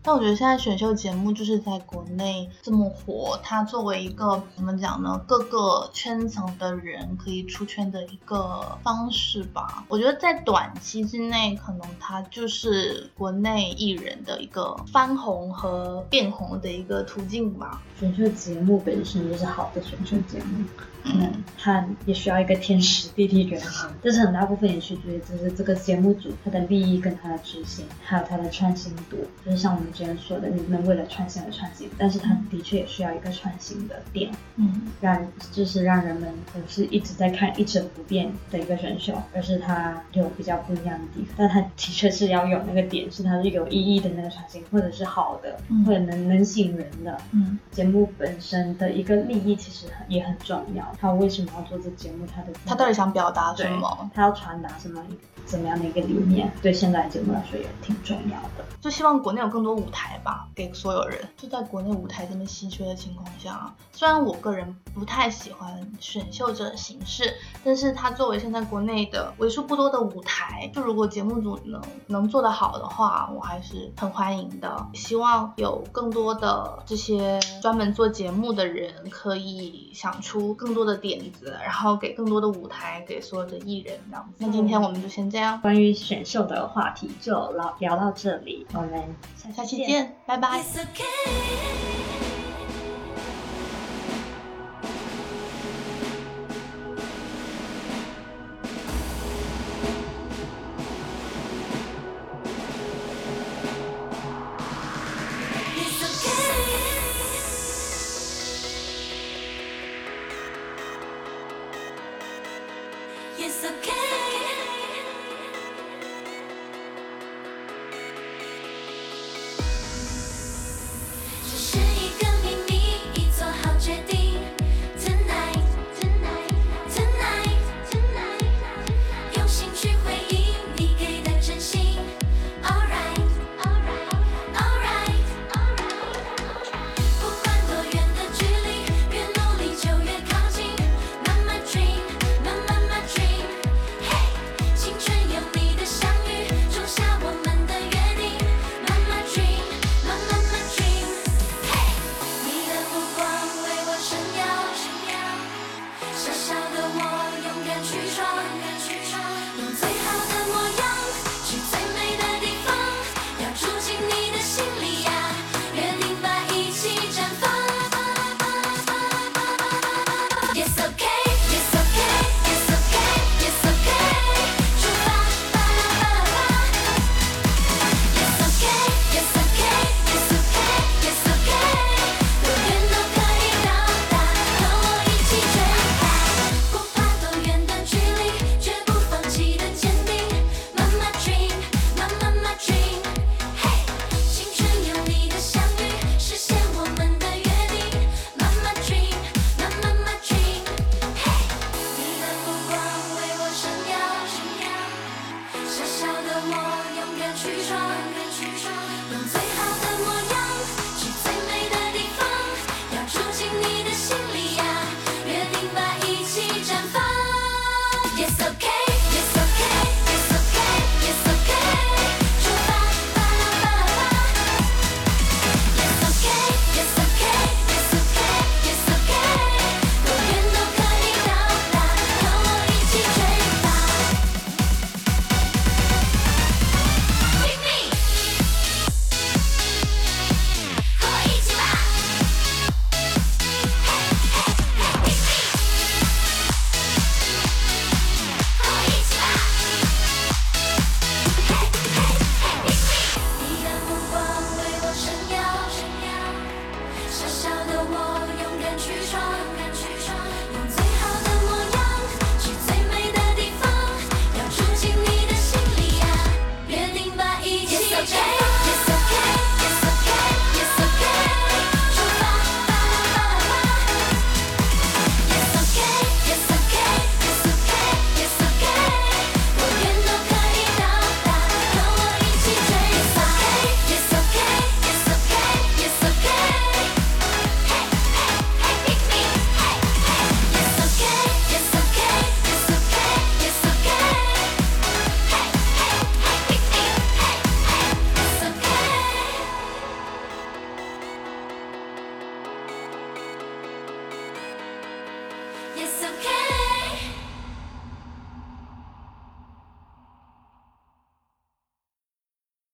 但我觉得现在选秀节目就是在国内这么火，它作为一个怎么讲呢？各个圈层的人可以出圈的一个方式吧。我觉得在短期之内，可能它就是国内艺人的一个翻红和变红的一个途径吧。选秀节目本身就是好的选秀节目，嗯嗯，它也需要一个天时地利人和，但是很大部分也取决于就是这个节目组它的利益跟它的执行，还有它的创新度。就是像我们之前说的，你不能为了创新而创新，但是它的确也需要一个创新的点，嗯让就是让人们不是一直在看一成不变的一个选秀，而是它有比较不一样的地方。但它的确是要有那个点，是它是有意义的那个创新，或者是好的，嗯或者能能吸引人的。嗯节目本身的一个利益其实很也很重要，他为什么要做这节目？他的他到底想表达什么？他要传达什么怎么样的一个理念？对现在的节目来说也挺重要的。就希望国内有更多舞台吧，给所有人。就在国内舞台这么稀缺的情况下，虽然我个人不太喜欢选秀这个形式，但是它作为现在国内的为数不多的舞台，就如果节目组能能做得好的话，我还是很欢迎的。希望有更多的这些专门做节目的人，可以想出更多的点子，然后给更多的舞台给所有的艺人这样子。那今天我们就先这样，关于选秀的话题就聊聊到这里，我们下下期。见，拜拜。